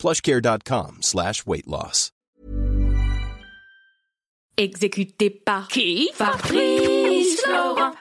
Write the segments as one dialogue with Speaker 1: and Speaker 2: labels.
Speaker 1: plushcare.com slash weight loss.
Speaker 2: Exécuté par qui? Fabrice Florent.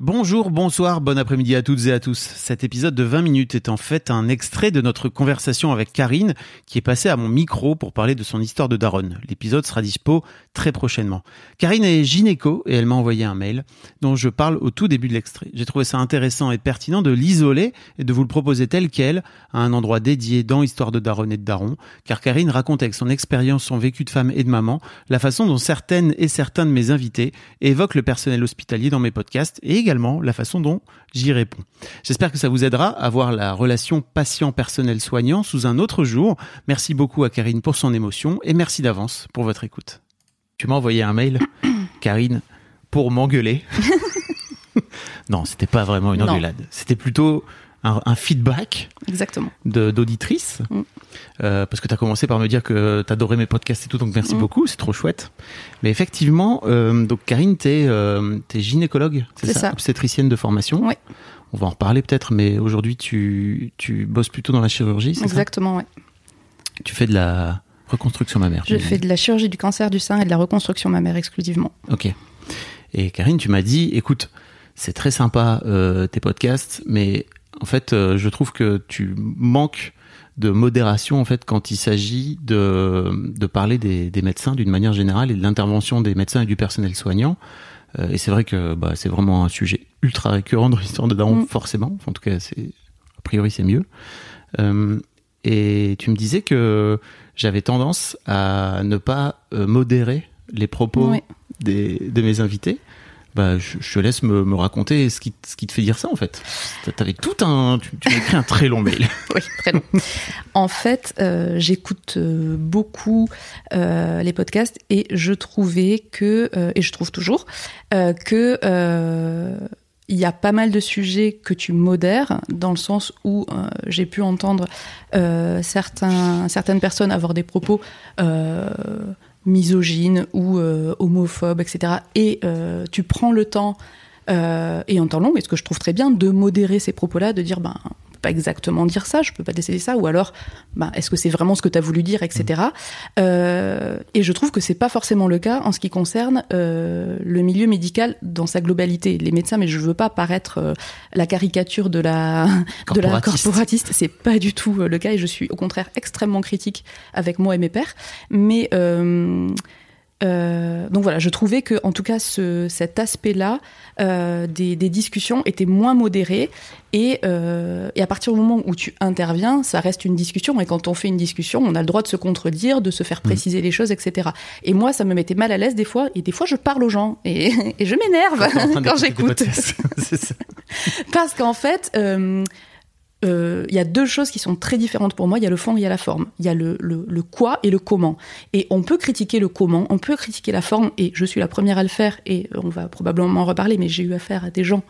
Speaker 3: Bonjour, bonsoir, bon après-midi à toutes et à tous. Cet épisode de 20 minutes est en fait un extrait de notre conversation avec Karine qui est passée à mon micro pour parler de son histoire de daronne. L'épisode sera dispo très prochainement. Karine est gynéco et elle m'a envoyé un mail dont je parle au tout début de l'extrait. J'ai trouvé ça intéressant et pertinent de l'isoler et de vous le proposer tel quel à un endroit dédié dans Histoire de daronne et de daron car Karine raconte avec son expérience, son vécu de femme et de maman la façon dont certaines et certains de mes invités évoquent le personnel hospitalier dans mes podcasts et également la façon dont j'y réponds. J'espère que ça vous aidera à voir la relation patient-personnel-soignant sous un autre jour. Merci beaucoup à Karine pour son émotion et merci d'avance pour votre écoute. Tu m'as envoyé un mail, Karine, pour m'engueuler. non, c'était pas vraiment une engueulade. C'était plutôt un, un feedback
Speaker 4: Exactement.
Speaker 3: d'auditrice.
Speaker 4: Mm.
Speaker 3: Euh, parce que tu as commencé par me dire que tu adorais mes podcasts et tout, donc merci beaucoup, c'est trop chouette. Mais effectivement, euh, donc Karine, tu es, gynécologue,
Speaker 4: C'est ça.
Speaker 3: Obstétricienne de formation.
Speaker 4: Ouais.
Speaker 3: On va en reparler peut-être, mais aujourd'hui, tu, tu bosses plutôt dans la chirurgie, c'est ça?
Speaker 4: Exactement, ouais.
Speaker 3: Tu fais de la reconstruction mammaire.
Speaker 4: Je fais de la chirurgie du cancer du sein et de la reconstruction mammaire exclusivement.
Speaker 3: Ok. Et Karine, tu m'as dit, écoute, c'est très sympa euh, tes podcasts, mais en fait, euh, je trouve que tu manques de modération en fait quand il s'agit de, de parler des, des médecins d'une manière générale et de l'intervention des médecins et du personnel soignant. Euh, et c'est vrai que bah, c'est vraiment un sujet ultra récurrent dans l'histoire de Daron,
Speaker 4: Mm.
Speaker 3: forcément. Enfin, en tout cas, c'est a priori c'est mieux. Euh, et tu me disais que j'avais tendance à ne pas modérer les propos
Speaker 4: Oui.
Speaker 3: des, de mes invités. Bah, je, te laisse me, raconter ce qui, ce qui te fait dire ça en fait. T'avais tout un, tu, tu m'as écrit un très long mail.
Speaker 4: Oui, très long. en fait, euh, j'écoute euh, beaucoup euh, les podcasts et je trouvais que, et je trouve toujours, que il y a pas mal de sujets que tu modères, dans le sens où j'ai pu entendre euh, certaines personnes avoir des propos misogynes ou euh, homophobes, etc. Et euh, tu prends le temps, euh, et en temps long, et ce que je trouve très bien, de modérer ces propos-là, de dire, ben, on peut pas exactement dire ça, je peux pas décider ça, ou alors, ben, est-ce que c'est vraiment ce que tu as voulu dire, etc. Euh, et je trouve que c'est pas forcément le cas en ce qui concerne euh, le milieu médical dans sa globalité. Les médecins, mais je veux pas paraître euh, la caricature de la de la
Speaker 3: Corporatiste.
Speaker 4: c'est pas du tout le cas, et je suis au contraire extrêmement critique avec moi et mes pairs. Mais euh, euh, donc voilà, je trouvais que en tout cas ce, cet aspect-là euh, des, des discussions était moins modéré. Et, euh, et à partir du moment où tu interviens, ça reste une discussion. Et quand on fait une discussion, on a le droit de se contredire, de se faire préciser les choses, etc. Et moi, ça me mettait mal à l'aise des fois. Et des fois je parle aux gens. Et, et je m'énerve quand
Speaker 3: des
Speaker 4: j'écoute. parce qu'en fait. Euh, euh, il y a deux choses qui sont très différentes pour moi. Il y a le fond et il y a la forme. Il y a le, le, le quoi et le comment. Et on peut critiquer le comment, on peut critiquer la forme, et je suis la première à le faire, et on va probablement en reparler, mais j'ai eu affaire à des gens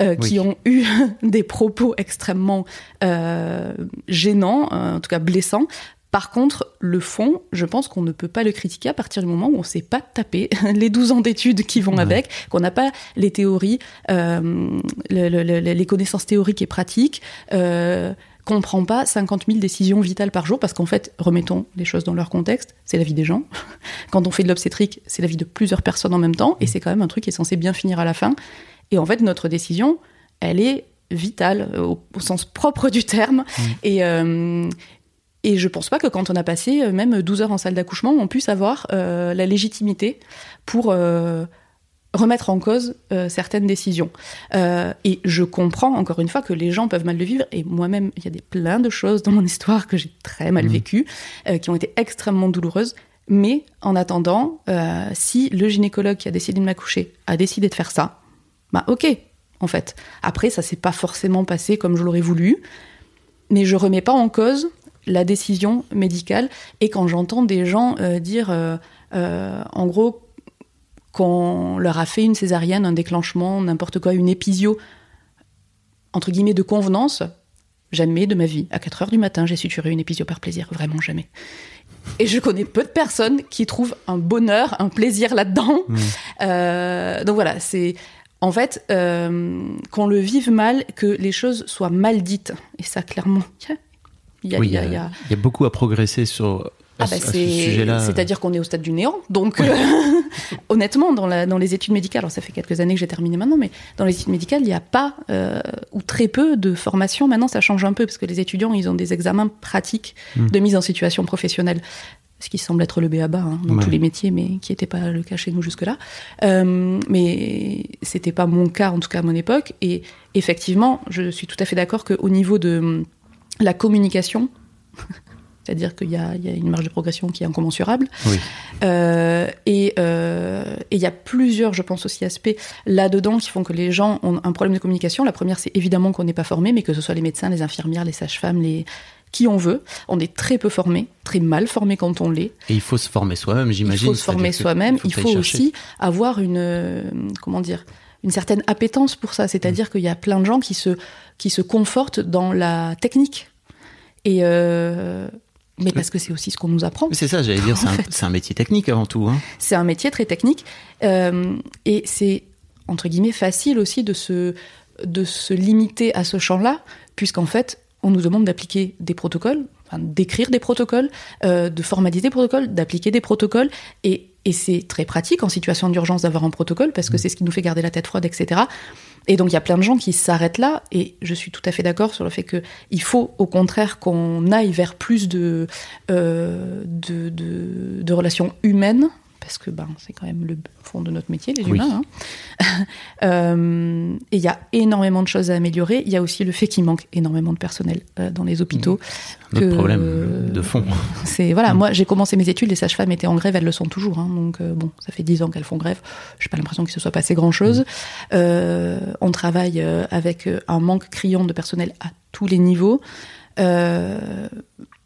Speaker 4: euh, qui ont eu des propos extrêmement euh, gênants, euh, en tout cas blessants. Par contre, le fond, je pense qu'on ne peut pas le critiquer à partir du moment où on ne s'est pas tapé les 12 ans d'études qui vont
Speaker 3: Ouais.
Speaker 4: avec, qu'on n'a pas les théories, euh, le- le- le- les connaissances théoriques et pratiques, euh, qu'on ne prend pas 50 000 décisions vitales par jour, parce qu'en fait, remettons les choses dans leur contexte, c'est la vie des gens. Quand on fait de l'obstétrique, c'est la vie de plusieurs personnes en même temps, et c'est quand même un truc qui est censé bien finir à la fin. Et en fait, notre décision, elle est vitale euh, au, au sens propre du terme. Et, euh, et je pense pas que quand on a passé euh, même 12 heures en salle d'accouchement, on puisse avoir euh, la légitimité pour euh, remettre en cause euh, certaines décisions. Et je comprends encore une fois que les gens peuvent mal le vivre. Et moi-même, il y a des plein de choses dans mon histoire que j'ai très mal
Speaker 3: Mhm.
Speaker 4: vécues, qui ont été extrêmement douloureuses. Mais en attendant, si le gynécologue qui a décidé de m'accoucher a décidé de faire ça, bah ok, en fait. Après, ça s'est pas forcément passé comme je l'aurais voulu, mais je remets pas en cause la décision médicale. Et quand j'entends des gens euh, dire, euh, euh, en gros, qu'on leur a fait une césarienne, un déclenchement, n'importe quoi, une épisio, entre guillemets, de convenance, jamais de ma vie, à 4 heures du matin, j'ai suturé une épisio par plaisir, vraiment jamais. Et je connais peu de personnes qui trouvent un bonheur, un plaisir là-dedans.
Speaker 3: Mmh.
Speaker 4: Euh, donc voilà, c'est en fait euh, qu'on le vive mal, que les choses soient mal dites. Et ça, clairement, il y a,
Speaker 3: oui,
Speaker 4: il y a- il y a-
Speaker 3: il y a beaucoup à progresser sur
Speaker 4: ah
Speaker 3: ce-
Speaker 4: bah
Speaker 3: à ce
Speaker 4: c'est-
Speaker 3: sujet-là.
Speaker 4: C'est-à-dire qu'on est au stade du néant. Donc, honnêtement, dans, la, dans les études médicales, alors ça fait quelques années que j'ai terminé maintenant, mais dans les études médicales, il n'y a pas euh, ou très peu de formation. Maintenant, ça change un peu parce que les étudiants, ils ont des examens pratiques
Speaker 3: Mm.
Speaker 4: de mise en situation professionnelle. Ce qui semble être le béaba hein, dans
Speaker 3: Ouais.
Speaker 4: tous les métiers, mais qui n'était pas le cas chez nous jusque-là. Euh, mais c'était pas mon cas, en tout cas à mon époque. Et effectivement, je suis tout à fait d'accord qu'au niveau de la communication, c'est-à-dire qu'il y, a il y a une marge de progression qui est incommensurable.
Speaker 3: Oui.
Speaker 4: Euh, et euh, et il y a plusieurs, je pense aussi, aspects là-dedans qui font que les gens ont un problème de communication. La première, c'est évidemment qu'on n'est pas formé, mais que ce soit les médecins, les infirmières, les sages-femmes, les qui on veut. On est très peu formé, très mal formé quand on l'est.
Speaker 3: Et il faut se former soi-même,
Speaker 4: Il
Speaker 3: j'imagine.
Speaker 4: faut se former soi-même. Il faut aussi avoir une euh, comment dire une certaine appétence pour ça. C'est-à-dire
Speaker 3: Mm.
Speaker 4: qu'il y a plein de gens qui se qui se confortent dans la technique. Et euh, mais parce que c'est aussi ce qu'on nous apprend.
Speaker 3: C'est ça, j'allais dire, un, c'est un métier technique avant tout. Hein.
Speaker 4: C'est un métier très technique euh, et c'est entre guillemets facile aussi de se de se limiter à ce champ-là, puisqu'en fait on nous demande d'appliquer des protocoles, enfin, d'écrire des protocoles, euh, de formaliser des protocoles, d'appliquer des protocoles et et c'est très pratique en situation d'urgence d'avoir un protocole parce que c'est ce qui nous fait garder la tête froide, etc. Et donc il y a plein de gens qui s'arrêtent là et je suis tout à fait d'accord sur le fait que il faut au contraire qu'on aille vers plus de, euh, de, de, de relations humaines parce que ben, c'est quand même le fond de notre métier, les
Speaker 3: Oui.
Speaker 4: humains. hein. Euh, et il y a énormément de choses à améliorer. Il y a aussi le fait qu'il manque énormément de personnel euh, dans les hôpitaux.
Speaker 3: Notre
Speaker 4: que-
Speaker 3: problème de fond.
Speaker 4: C'est voilà, moi j'ai commencé mes études, les sages-femmes étaient en grève, elles le sont toujours. hein, donc euh, bon, ça fait dix ans qu'elles font grève. J'ai pas l'impression qu'il se soit passé grand-chose. Euh, on travaille avec un manque criant de personnel à tous les niveaux. Euh,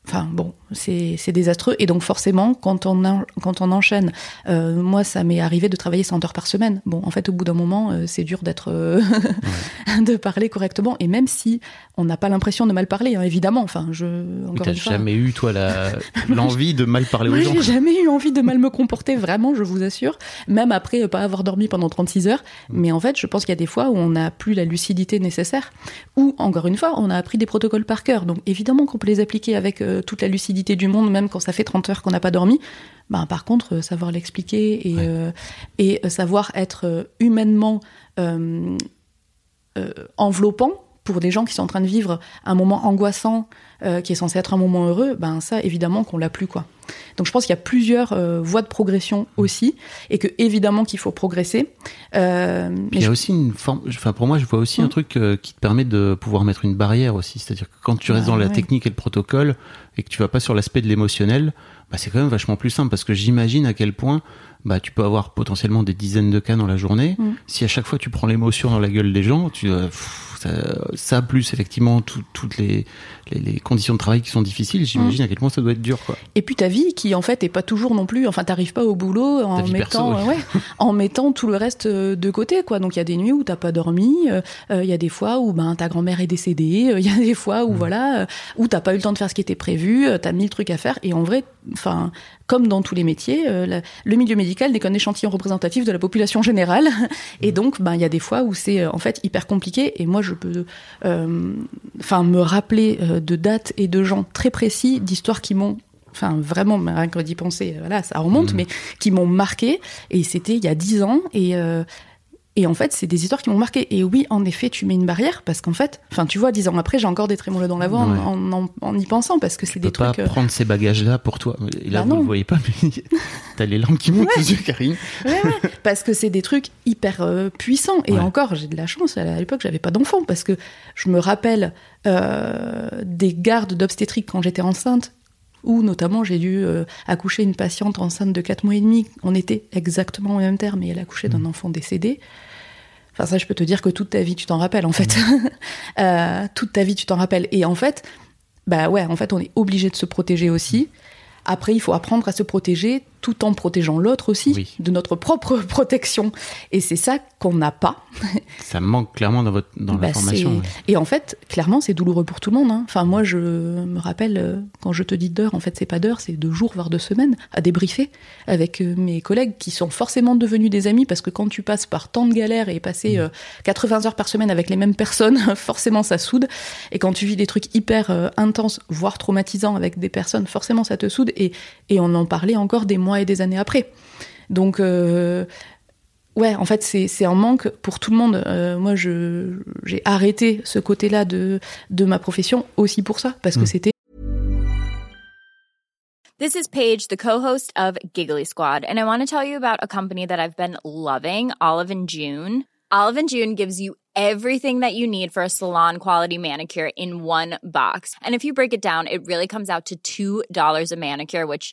Speaker 4: Enfin bon, c'est désastreux. Et donc forcément, quand on, en- quand on enchaîne, euh, moi ça m'est arrivé de travailler 100 heures par semaine. Bon, en fait, au bout d'un moment, euh, c'est dur d'être, euh, de parler correctement. Et même si on n'a pas l'impression de mal parler, hein, évidemment. Enfin, je encore
Speaker 3: T'as
Speaker 4: une fois.
Speaker 3: jamais eu, toi, la- l'envie de mal parler aux
Speaker 4: Moi,
Speaker 3: gens
Speaker 4: j'ai jamais eu envie de mal me comporter, vraiment, je vous assure. Même après pas avoir dormi pendant 36 heures.
Speaker 3: Mm.
Speaker 4: Mais en fait, je pense qu'il y a des fois où on n'a plus la lucidité nécessaire. Ou, encore une fois, on a appris des protocoles par cœur. Donc, évidemment qu'on peut les appliquer avec euh, toute la lucidité du monde, même quand ça fait 30 heures qu'on n'a pas dormi. Ben, par contre, euh, savoir l'expliquer et,
Speaker 3: Ouais.
Speaker 4: euh, et euh, savoir être humainement enveloppant pour des gens qui sont en train de vivre un moment angoissant euh, qui est censé être un moment heureux, ben ça évidemment qu'on l'a plus quoi. Donc je pense qu'il y a plusieurs euh, voies de progression aussi et que évidemment qu'il faut progresser. Euh,
Speaker 3: il y
Speaker 4: je-
Speaker 3: a aussi une forme, enfin pour moi je vois aussi un
Speaker 4: Mm.
Speaker 3: truc euh, qui te permet de pouvoir mettre une barrière aussi, c'est-à-dire que quand tu restes
Speaker 4: Bah,
Speaker 3: dans la technique et le protocole et que tu vas pas sur l'aspect de l'émotionnel, bah c'est quand même vachement plus simple parce que j'imagine à quel point bah tu peux avoir potentiellement des dizaines de cas dans la journée.
Speaker 4: Mm.
Speaker 3: Si à chaque fois tu prends l'émotion dans la gueule des gens, tu euh, pff, ça, ça plus effectivement tout- toutes les, les les conditions de travail qui sont difficiles, j'imagine
Speaker 4: Mm.
Speaker 3: à quel point ça doit être dur quoi.
Speaker 4: Et puis ta vie qui en fait est pas toujours non plus, enfin t'arrives pas au boulot en mettant,
Speaker 3: perso,
Speaker 4: euh, ouais, en mettant tout le reste euh, de côté quoi. Donc il y a des nuits où t'as pas dormi, euh, euh, il y a des fois où ben ta grand-mère est décédée, il y a des fois où voilà euh, où t'as pas eu le temps de faire ce qui était prévu, t'as mille trucs à faire et en vrai, enfin comme dans tous les métiers, euh, la- le milieu médical n'est qu'un échantillon représentatif de la population générale et donc ben il y a des fois où c'est euh, en fait hyper compliqué et moi je peux euh, me rappeler de dates et de gens très précis, d'histoires qui m'ont enfin vraiment rien que d'y penser, voilà, ça remonte,
Speaker 3: Mhm.
Speaker 4: mais qui m'ont marqué. Et c'était il y a dix ans. Et, euh, et en fait, c'est des histoires qui m'ont marqué. Et oui, en effet, tu mets une barrière parce qu'en fait, enfin, tu vois, dix ans après, j'ai encore des trémolos dans la voix en-
Speaker 3: Ouais.
Speaker 4: en, en, en y pensant parce que c'est des
Speaker 3: peux pas
Speaker 4: trucs. euh,
Speaker 3: prendre ces bagages-là pour toi. Et là,
Speaker 4: Bah
Speaker 3: vous
Speaker 4: non.
Speaker 3: le voyez pas, mais t'as les larmes qui montent aux yeux, Karine.
Speaker 4: Ouais, ouais, parce que c'est des trucs hyper euh, puissants. Et
Speaker 3: Ouais.
Speaker 4: encore, j'ai de la chance. À l'époque, j'avais pas d'enfant parce que je me rappelle euh, des gardes d'obstétrique quand j'étais enceinte. Où notamment j'ai dû euh, accoucher une patiente enceinte de 4 mois et demi. On était exactement au même terme et elle accouchait d'un enfant décédé. Enfin ça, je peux te dire que toute ta vie tu t'en rappelles en fait. Euh, toute ta vie tu t'en rappelles. Et en fait, bah ouais, en fait, on est obligé de se protéger aussi. Après, il faut apprendre à se protéger tout en protégeant l'autre aussi
Speaker 3: Oui.
Speaker 4: de notre propre protection. Et c'est ça qu'on n'a pas.
Speaker 3: Ça manque clairement dans, votre, dans
Speaker 4: Bah,
Speaker 3: la formation.
Speaker 4: c'est- Et en fait, clairement, c'est douloureux pour tout le monde. hein. Enfin, moi, je me rappelle, euh, quand je te dis d'heures, en fait, c'est pas d'heures, c'est deux jours, voire deux semaines, à débriefer avec euh, mes collègues qui sont forcément devenus des amis parce que quand tu passes par tant de galères et
Speaker 3: Mm.
Speaker 4: passer euh, 80 heures par semaine avec les mêmes personnes, forcément, ça soude. Et quand tu vis des trucs hyper euh, intenses, voire traumatisants avec des personnes, forcément, ça te soude. Et, et on en parlait encore des mois et des années après. Donc, euh, Ouais, en fait, c'est un manque pour tout le monde. Euh, moi, j'ai arrêté ce côté-là de de ma profession aussi pour ça, parce que
Speaker 3: Mm.
Speaker 4: c'était
Speaker 5: This is Paige, the co-host of Giggly Squad, and I want to tell you about a company that I've been loving, Olive and June. Olive and June gives you everything that you need for a salon quality manicure in one box. And if you break it down, it really comes out to $2 a manicure, which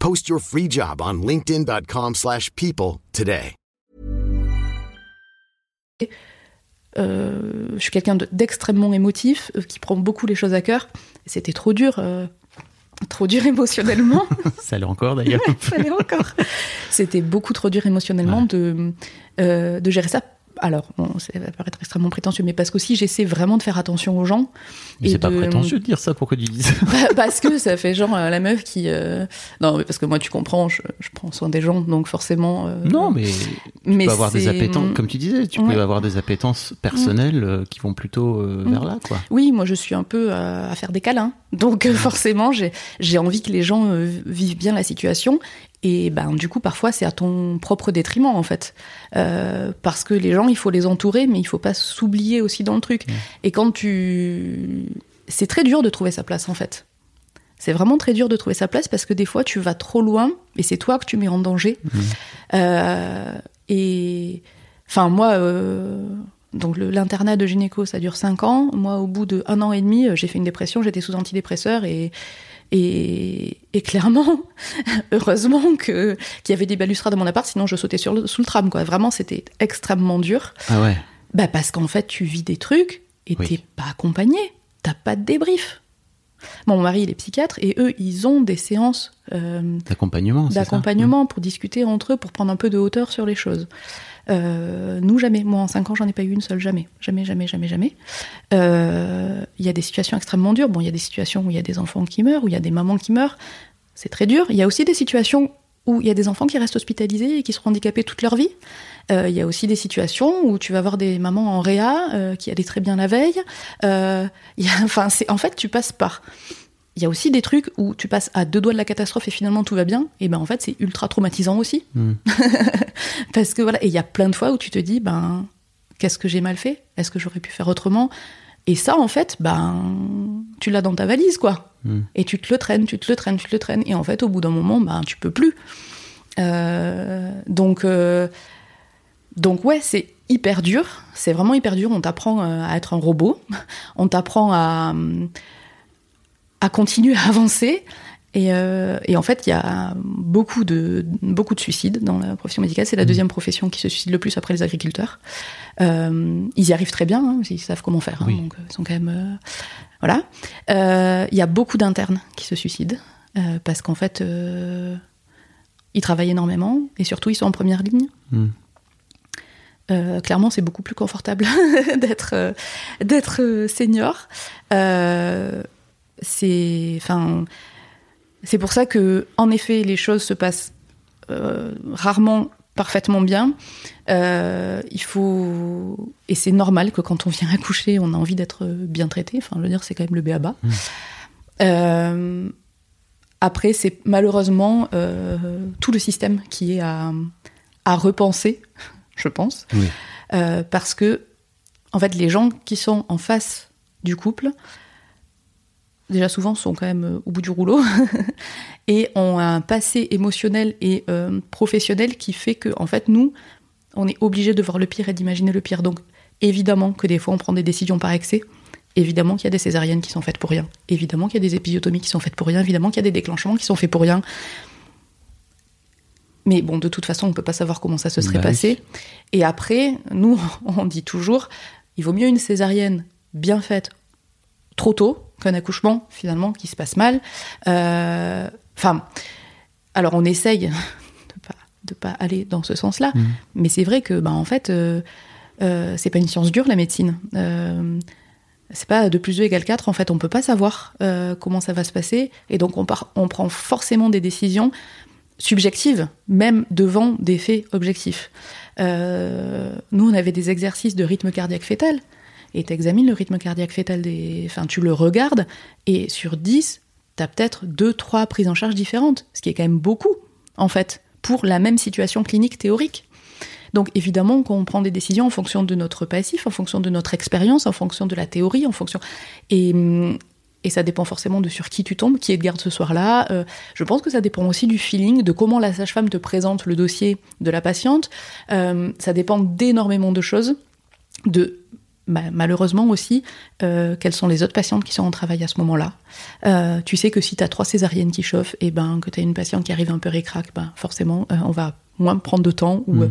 Speaker 6: Post your free job on linkedin.com/people slash people today.
Speaker 4: euh, je suis quelqu'un de- d'extrêmement émotif, euh, qui prend beaucoup les choses à cœur. C'était trop dur, euh, trop dur émotionnellement.
Speaker 3: Ça l'est encore d'ailleurs.
Speaker 4: Ça l'est encore. C'était beaucoup trop dur émotionnellement
Speaker 3: Ouais.
Speaker 4: de, euh, de gérer ça. Alors, bon, ça va paraître extrêmement prétentieux, mais parce qu'aussi j'essaie vraiment de faire attention aux gens.
Speaker 3: Mais c'est pas
Speaker 4: de-
Speaker 3: prétentieux de dire ça, pourquoi tu dis ça
Speaker 4: Bah, parce que ça fait genre euh, la meuf qui. euh, Non, mais parce que moi, tu comprends, je, je prends soin des gens, donc forcément. euh,
Speaker 3: Non, mais tu
Speaker 4: mais
Speaker 3: peux avoir des appétences, comme tu disais, tu
Speaker 4: Ouais.
Speaker 3: peux avoir des appétences personnelles euh, qui vont plutôt euh,
Speaker 4: Mm.
Speaker 3: vers là, quoi.
Speaker 4: Oui, moi je suis un peu euh, à faire des câlins. Donc euh, forcément, j'ai envie que les gens euh, vivent bien la situation. Et ben du coup, parfois, c'est à ton propre détriment en fait, Euh, parce que les gens, il faut les entourer, mais il faut pas s'oublier aussi dans le truc. Et quand tu, c'est très dur de trouver sa place en fait. C'est vraiment très dur de trouver sa place parce que des fois, tu vas trop loin et c'est toi que tu mets en danger. Euh, et enfin, moi. euh, donc l'internat de gynéco, ça dure 5 ans. Moi, au bout de un an et demi, j'ai fait une dépression, j'étais sous antidépresseur et, et, et clairement, heureusement que qu'il y avait des balustrades dans mon appart, sinon je sautais sur le, sous le tram. Quoi. Vraiment, c'était extrêmement dur.
Speaker 3: Ah ouais.
Speaker 4: Bah parce qu'en fait, tu vis des trucs et
Speaker 3: Oui.
Speaker 4: t'es pas accompagné, t'as pas de débrief. Bon, mon mari, il est psychiatre et eux, ils ont des séances euh,
Speaker 3: D'accompagnement,
Speaker 4: d'accompagnement pour discuter entre eux, pour prendre un peu de hauteur sur les choses. Euh, nous, jamais. Moi, en cinq ans, j'en ai pas eu une seule, jamais. Jamais, jamais, jamais, jamais. Euh, Il y a des situations extrêmement dures. Bon, il y a des situations où il y a des enfants qui meurent, où il y a des mamans qui meurent. C'est très dur. Il y a aussi des situations où il y a des enfants qui restent hospitalisés et qui seront handicapés toute leur vie. Euh, Il y a aussi des situations où tu vas voir des mamans en réa qui allaient très bien la veille. En fait, tu passes par il y a aussi des trucs où tu passes à deux doigts de la catastrophe et finalement tout va bien. Et ben en fait c'est ultra traumatisant aussi.
Speaker 3: Mm.
Speaker 4: Parce que voilà, et il y a plein de fois où tu te dis ben qu'est-ce que j'ai mal fait? Est-ce que j'aurais pu faire autrement? Et ça en fait ben tu l'as dans ta valise quoi.
Speaker 3: Mm.
Speaker 4: Et tu te le traînes, tu te le traînes, tu te le traînes. Et en fait au bout d'un moment ben tu peux plus. Euh, donc euh, donc ouais c'est hyper dur. C'est vraiment hyper dur. On t'apprend euh, à être un robot. On t'apprend à à continuer à avancer. Et, euh, et en fait, il y a beaucoup de, beaucoup de suicides dans la profession médicale. C'est la deuxième profession qui se suicide le plus après les agriculteurs. Euh, ils y arrivent très bien, hein, ils savent comment faire. hein,
Speaker 3: Oui.
Speaker 4: donc, euh, ils sont quand même. voilà. Il y a beaucoup d'internes qui se suicident parce qu'en fait, ils travaillent énormément et surtout, ils sont en première ligne.
Speaker 3: Mm.
Speaker 4: Euh, clairement, c'est beaucoup plus confortable d'être euh, d'être senior. Euh, c'est, enfin, C'est pour ça que, en effet, les choses se passent euh, rarement parfaitement bien. Euh, il faut et c'est normal que quand on vient accoucher, on a envie d'être bien traité. Enfin, je veux dire, c'est quand même le béaba.
Speaker 3: Mmh.
Speaker 4: Euh, après, c'est malheureusement tout le système qui est à, à repenser, je pense,
Speaker 3: Oui.
Speaker 4: Parce que en fait, les gens qui sont en face du couple, déjà souvent sont quand même euh, au bout du rouleau. Et ont un passé émotionnel et euh, professionnel qui fait que en fait nous on est obligé de voir le pire et d'imaginer le pire. Donc évidemment que des fois on prend des décisions par excès. Évidemment qu'il y a des césariennes qui sont faites pour rien. Évidemment qu'il y a des épisiotomies qui sont faites pour rien. Évidemment qu'il y a des déclenchements qui sont faits pour rien. Mais bon de toute façon on peut pas savoir comment ça se serait
Speaker 3: Bah oui.
Speaker 4: passé. Et après nous on dit toujours il vaut mieux une césarienne bien faite trop tôt qu'un accouchement finalement qui se passe mal. Euh, Enfin, alors on essaye de pas de pas aller dans ce sens-là,
Speaker 3: Mhm.
Speaker 4: mais c'est vrai que bah en fait euh, euh, c'est pas une science dure la médecine. C'est pas 2 plus 2 égale 4, en fait, on peut pas savoir euh, comment ça va se passer, et donc on, part, on prend forcément des décisions subjectives, même devant des faits objectifs. Euh, nous, on avait des exercices de rythme cardiaque fœtal, et tu examines le rythme cardiaque fœtal des. Enfin, tu le regardes, et sur 10, tu as peut-être 2-3 prises en charge différentes, ce qui est quand même beaucoup, en fait, pour la même situation clinique théorique. Donc évidemment qu'on prend des décisions en fonction de notre passif, en fonction de notre expérience, en fonction de la théorie, en fonction... Et, hum, et ça dépend forcément de sur qui tu tombes, qui est de garde ce soir-là. Euh, je pense que ça dépend aussi du feeling, de comment la sage-femme te présente le dossier de la patiente. Euh, ça dépend d'énormément de choses. De bah, malheureusement aussi, euh, quelles sont les autres patientes qui sont en travail à ce moment-là. Euh, tu sais que si tu as trois césariennes qui chauffent, et ben que tu as une patiente qui arrive un peu récrac, ben forcément, euh, on va moins prendre de temps. Ou,
Speaker 3: Mm.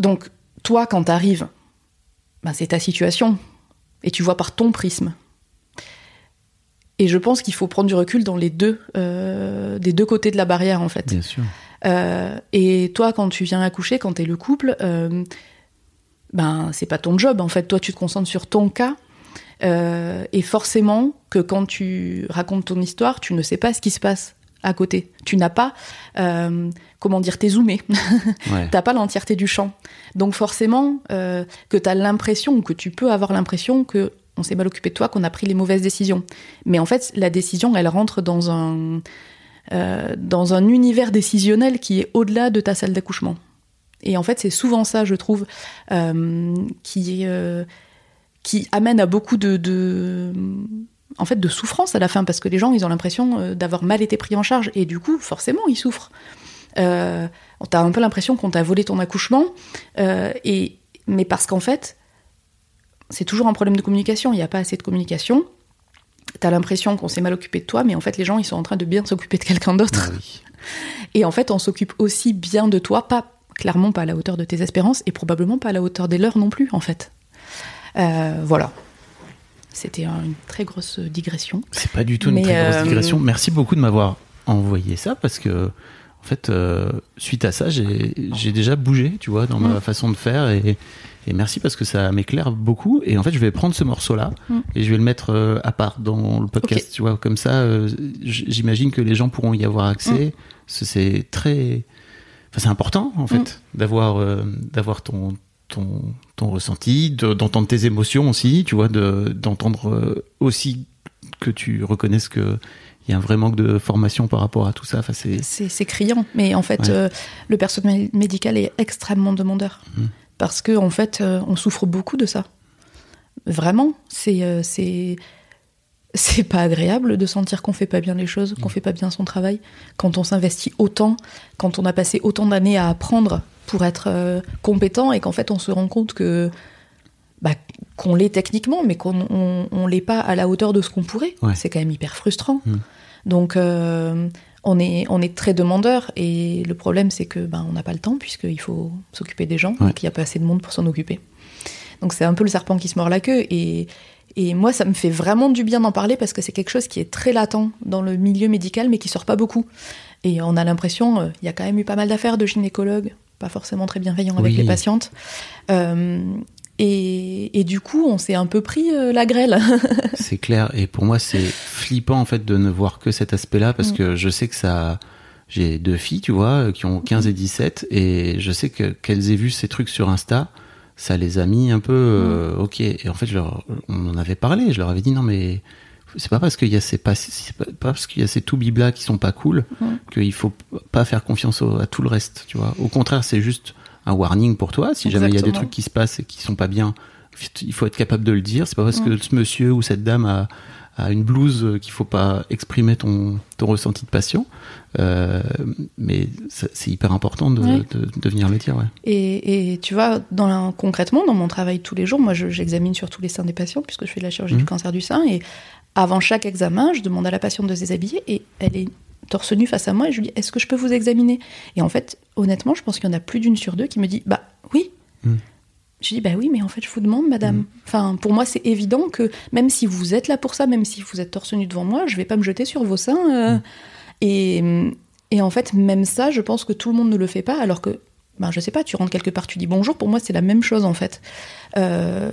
Speaker 4: Donc, toi, quand tu arrives, ben, c'est ta situation, et tu vois par ton prisme. Et je pense qu'il faut prendre du recul dans les deux, euh, des deux côtés de la barrière, en fait.
Speaker 3: Bien sûr.
Speaker 4: Euh, et toi, quand tu viens accoucher, quand t'es le couple, euh, ben c'est pas ton job. En fait, toi, tu te concentres sur ton cas. Euh, et forcément que quand tu racontes ton histoire, tu ne sais pas ce qui se passe à côté. Tu n'as pas, euh, comment dire, t'es zoomé.
Speaker 3: Ouais.
Speaker 4: T'as pas l'entièreté du champ. Donc forcément euh, que t'as l'impression, ou que tu peux avoir l'impression que on s'est mal occupé de toi, qu'on a pris les mauvaises décisions. Mais en fait, la décision, elle rentre dans un euh, dans un univers décisionnel qui est au-delà de ta salle d'accouchement. Et en fait, c'est souvent ça, je trouve, euh, qui euh, qui amène à beaucoup de, de en fait de souffrance à la fin parce que les gens ils ont l'impression euh, d'avoir mal été pris en charge et du coup forcément ils souffrent. Euh, T'as un peu l'impression qu'on t'a volé ton accouchement et mais parce qu'en fait c'est toujours un problème de communication. Il n'y a pas assez de communication. T'as l'impression qu'on s'est mal occupé de toi, mais en fait les gens ils sont en train de bien s'occuper de quelqu'un d'autre.
Speaker 3: Ah oui.
Speaker 4: Et en fait, on s'occupe aussi bien de toi, pas clairement pas à la hauteur de tes espérances et probablement pas à la hauteur des leurs non plus, en fait. Euh, voilà. C'était un- une très grosse digression.
Speaker 3: C'est pas du tout une
Speaker 4: Mais,
Speaker 3: très grosse
Speaker 4: euh,
Speaker 3: digression. Merci beaucoup de m'avoir envoyé ça parce que, en fait, euh, suite à ça, j'ai déjà bougé, tu vois, dans ma
Speaker 4: Mm. façon
Speaker 3: de faire et, et merci parce que ça m'éclaire beaucoup. Et en fait, je vais prendre ce morceau-là
Speaker 4: Mm.
Speaker 3: et je vais le mettre euh, à part dans le podcast, tu vois, comme ça, euh, j'imagine que les gens pourront y avoir accès.
Speaker 4: Mm.
Speaker 3: C'est- C'est très, enfin, c'est important en fait
Speaker 4: Mm.
Speaker 3: d'avoir euh, d'avoir ton ton, ton ressenti, de- d'entendre tes émotions aussi, tu vois, de- d'entendre euh, aussi que tu reconnaisses que il y a un vrai manque de formation par rapport à tout ça. Enfin, c'est
Speaker 4: criant, mais en fait,
Speaker 3: Ouais.
Speaker 4: euh, le personnel médical est extrêmement demandeur.
Speaker 3: Mm.
Speaker 4: Parce que, en fait, euh, on souffre beaucoup de ça. Vraiment. C'est. euh, c'est c'est pas agréable de sentir qu'on fait pas bien les choses, qu'on fait pas bien son travail, quand on s'investit autant, quand on a passé autant d'années à apprendre pour être euh, compétent et qu'en fait on se rend compte que bah, qu'on l'est techniquement, mais qu'on on, on l'est pas à la hauteur de ce qu'on pourrait.
Speaker 3: Ouais.
Speaker 4: C'est quand même hyper frustrant.
Speaker 3: Mm.
Speaker 4: Donc euh, on est on est très demandeur et le problème c'est que ben on n'a pas le temps puisqu'il faut s'occuper des gens,
Speaker 3: Ouais.
Speaker 4: donc il n'y a pas assez de monde pour s'en occuper. Donc c'est un peu le serpent qui se mord la queue et et moi, ça me fait vraiment du bien d'en parler parce que c'est quelque chose qui est très latent dans le milieu médical, mais qui sort pas beaucoup. Et on a l'impression, euh, il y a quand même eu pas mal d'affaires de gynécologues, pas forcément très bienveillants avec les patientes. Euh, Et, et du coup, on s'est un peu pris euh, la grêle.
Speaker 3: c'est clair. Et pour moi, c'est flippant en fait de ne voir que cet aspect-là parce
Speaker 4: Mm.
Speaker 3: que je sais que ça. J'ai deux filles, tu vois, qui ont 15 et 17, et je sais que qu'elles aient vu ces trucs sur Insta, ça les a mis un peu euh, ok. Et en fait, je leur, on en avait parlé. Je leur avais dit non mais c'est pas parce qu'il y a ces pas, pas, parce qu'il y a ces tout biblas qui sont pas cool qu'il faut pas faire confiance au- à tout le reste, tu vois. Au contraire, c'est juste un warning pour toi. Si jamais il y a des trucs qui se passent et qui sont pas bien, il faut être capable de le dire. C'est pas parce que ce monsieur ou cette dame a, a une blouse qu'il faut pas exprimer ton, ton ressenti de passion. Euh, mais c'est hyper important de,
Speaker 4: Ouais.
Speaker 3: de, de venir le dire, ouais.
Speaker 4: Et, et tu vois, dans la- concrètement, dans mon travail tous les jours, moi, je- j'examine surtout les seins des patients, puisque je fais de la chirurgie
Speaker 3: Mhm.
Speaker 4: du cancer du sein. Et avant chaque examen, je demande à la patiente de se déshabiller et elle est torse nu face à moi et je lui dis Est-ce que je peux vous examiner? Et en fait, honnêtement, je pense qu'il y en a plus d'une sur deux qui me dit Bah oui.
Speaker 3: Mhm.
Speaker 4: Je dis Bah oui, mais en fait, je vous demande, madame. Enfin, pour moi, c'est évident que même si vous êtes là pour ça, même si vous êtes torse nu devant moi, je vais pas me jeter sur vos seins. euh, et, et en fait, même ça, je pense que tout le monde ne le fait pas, alors que, ben, je sais pas, tu rentres quelque part, tu dis bonjour, pour moi, c'est la même chose, en fait. Euh,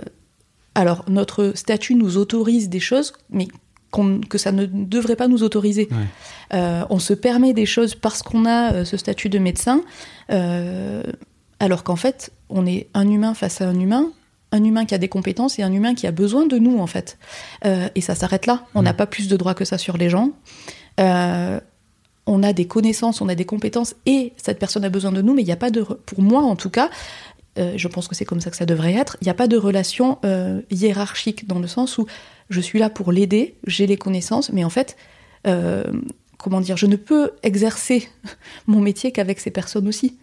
Speaker 4: alors, notre statut nous autorise des choses, mais que ça ne devrait pas nous autoriser.
Speaker 3: Ouais.
Speaker 4: Euh, on se permet des choses parce qu'on a euh, ce statut de médecin, euh, alors qu'en fait, on est un humain face à un humain, un humain qui a des compétences et un humain qui a besoin de nous, en fait. Euh, et ça s'arrête là. On n'a pas plus de droits que ça sur les gens. Euh, on a des connaissances, on a des compétences et cette personne a besoin de nous, mais il n'y a pas de, pour moi en tout cas, euh, je pense que c'est comme ça que ça devrait être, il n'y a pas de relation hiérarchique dans le sens où je suis là pour l'aider, j'ai les connaissances, mais en fait, comment dire, je ne peux exercer mon métier qu'avec ces personnes aussi.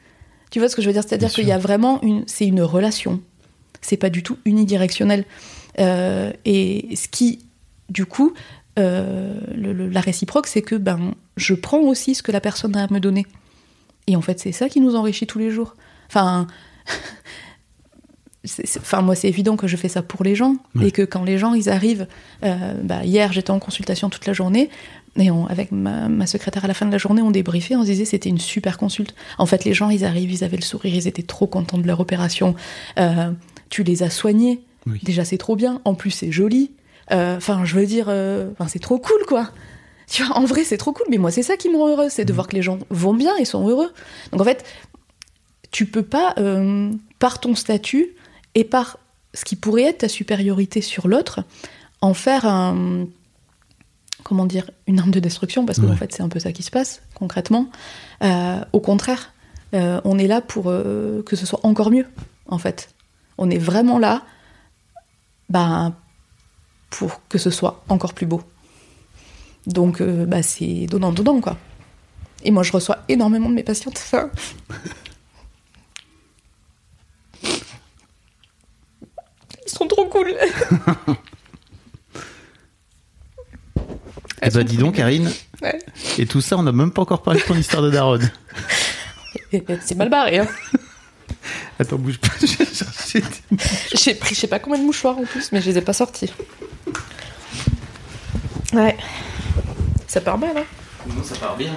Speaker 4: Tu vois ce que je veux dire? C'est-à-dire qu'il y a vraiment une, c'est une relation. C'est pas du tout unidirectionnel. Euh, et ce qui, du coup, euh, le- le- la réciproque, c'est que ben, je prends aussi ce que la personne a à me donner. Et en fait, c'est ça qui nous enrichit tous les jours. Enfin, enfin moi, c'est évident que je fais ça pour les gens.
Speaker 3: Ouais.
Speaker 4: Et que quand les gens, ils arrivent... euh, bah, hier, j'étais en consultation toute la journée. Et on- avec ma, ma secrétaire à la fin de la journée, on débriefait, on se disait c'était une super consulte. En fait, les gens, ils arrivent, ils avaient le sourire, ils étaient trop contents de leur opération. Euh, tu les as soignés.
Speaker 3: Oui.
Speaker 4: Déjà, c'est trop bien. En plus, c'est joli. Euh, Enfin, je veux dire, c'est trop cool, quoi. Tu vois, en vrai, c'est trop cool. Mais moi, c'est ça qui me rend heureuse, c'est de voir que les gens vont bien et sont heureux. Donc, en fait, tu peux pas, par ton statut et par ce qui pourrait être ta supériorité sur l'autre, en faire un, comment dire, une arme de destruction, parce que
Speaker 3: Ouais.
Speaker 4: en fait, c'est un peu ça qui se passe concrètement. Euh, au contraire, euh, on est là pour euh, que ce soit encore mieux, en fait. On est vraiment là, ben, pour que ce soit encore plus beau. Donc, bah, c'est donnant-donnant, quoi. Et moi, je reçois énormément de mes patientes. Ils sont trop cool.
Speaker 3: Eh bah, dis donc, Karine.
Speaker 4: Ouais.
Speaker 3: Et tout ça, on n'a même pas encore parlé de ton histoire de daronne.
Speaker 4: C'est mal barré. Hein.
Speaker 3: Attends, bouge pas. je vais chercher des-
Speaker 4: J'ai pris je sais pas combien de mouchoirs en plus, mais je les ai pas sortis. Ouais. Ça part mal, hein
Speaker 3: Non, ça part bien.